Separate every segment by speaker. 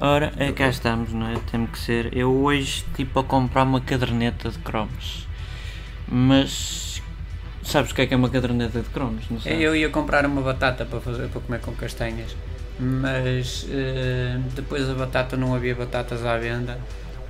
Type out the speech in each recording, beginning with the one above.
Speaker 1: Ora, é, cá estamos, não é? Tem que ser. Eu hoje, tipo, a comprar uma caderneta de cromos. Mas. Sabes o que é que é uma caderneta de cromos? Não sei.
Speaker 2: Eu ia comprar uma batata para, fazer, para comer com castanhas, mas eh, depois a batata não havia batatas à venda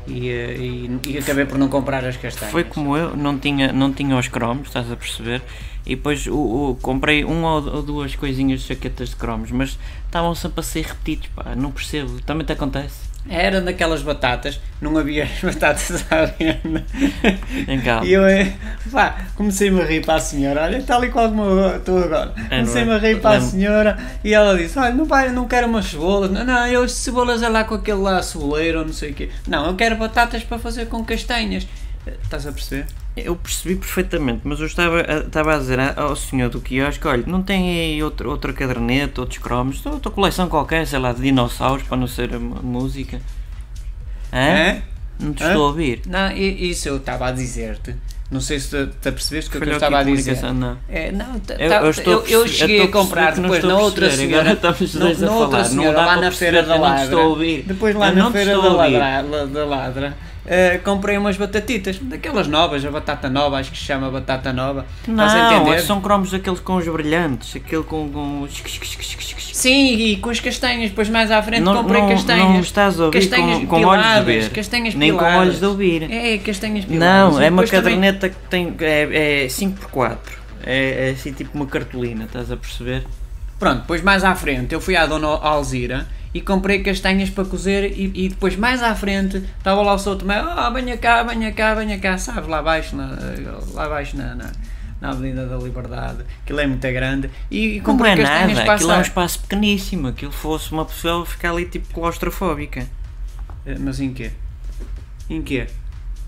Speaker 2: e, eh, e, e acabei por não comprar as castanhas.
Speaker 1: Foi como eu, não tinha, não tinha os cromos, estás a perceber? E depois o, o- comprei uma ou duas coisinhas de chaquetas de cromos, mas estavam sempre a ser repetidos, pá, não percebo. Também te acontece?
Speaker 2: Era daquelas batatas, não havia as batatas à venda.
Speaker 1: Em calma.
Speaker 2: E eu eh, pá, comecei-me a rir para a senhora, olha, tal e qual como eu estou agora.
Speaker 1: É, não
Speaker 2: Comecei-me
Speaker 1: é?
Speaker 2: a rir para a senhora e ela disse: Olha, não, vai, não quero umas cebolas, não, não, eu cebolas é lá com aquele lá ceboleiro ou não sei o quê. Não, eu quero batatas para fazer com castanhas. Eh, Estás a perceber?
Speaker 1: Eu percebi perfeitamente, mas eu estava, a- estava a dizer ao senhor do quiosque, olha, não tem aí outro, outra caderneta, outros cromos, outra coleção qualquer, sei lá, de dinossauros, para não ser música. Hã?
Speaker 2: Hã?
Speaker 1: Não te
Speaker 2: Hã?
Speaker 1: estou a ouvir.
Speaker 2: Não, isso eu estava a dizer-te. Não sei se te, te apercebeste o que eu
Speaker 1: Falhou
Speaker 2: estava a dizer.
Speaker 1: não.
Speaker 2: É, não, tá-
Speaker 1: Eu- eu estou
Speaker 2: eu, eu cheguei
Speaker 1: eu
Speaker 2: a comprar
Speaker 1: que
Speaker 2: depois na outra senhora,
Speaker 1: estamos os
Speaker 2: no- na outra senhora
Speaker 1: dá
Speaker 2: lá na feira
Speaker 1: que
Speaker 2: da
Speaker 1: eu
Speaker 2: Ladra, depois lá
Speaker 1: Eu
Speaker 2: na feira da. Ladra, eh, comprei umas batatitas, daquelas novas, a batata nova, acho que se chama batata nova.
Speaker 1: Não, são cromos aqueles com os brilhantes, aquele com... com...
Speaker 2: Sim, e com as castanhas, depois mais à frente
Speaker 1: Não,
Speaker 2: comprei
Speaker 1: não,
Speaker 2: castanhas.
Speaker 1: não estás a ouvir
Speaker 2: castanhas
Speaker 1: com, com olhos de ver,
Speaker 2: castanhas
Speaker 1: nem com olhos de ouvir.
Speaker 2: É, castanhas piladas.
Speaker 1: Não, é uma
Speaker 2: depois também-
Speaker 1: caderneta que tem. É, é 5x4. É, é assim tipo uma cartolina, estás a perceber?
Speaker 2: Pronto, depois mais à frente eu fui à Dona Alzira e comprei castanhas para cozer e, e depois mais à frente estava lá o São Tomé, ah, venha cá, venha cá, venha cá, sabes, lá abaixo, na, lá abaixo na, na, na Avenida da Liberdade, aquilo é muito grande, e, e
Speaker 1: Não
Speaker 2: comprei
Speaker 1: é
Speaker 2: castanhas
Speaker 1: nada,
Speaker 2: para
Speaker 1: aquilo é um
Speaker 2: assar.
Speaker 1: espaço pequeníssimo. Aquilo fosse uma pessoa ficar ali tipo claustrofóbica.
Speaker 2: Eh, Mas em quê? Em quê?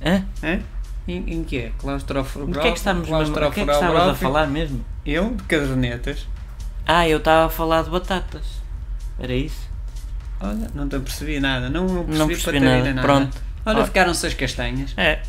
Speaker 1: Hã?
Speaker 2: Hã? Em, em quê? Claustrofobia?
Speaker 1: O que é que estamos, mesmo, que é que estavas a falar mesmo?
Speaker 2: Eu? De cadernetas?
Speaker 1: Ah, eu estava a falar de batatas. Era isso?
Speaker 2: Olha, não te percebi nada, não, não percebi,
Speaker 1: Não percebi. Pronto.
Speaker 2: Olha,
Speaker 1: Ó.
Speaker 2: ficaram-se as castanhas.
Speaker 1: É,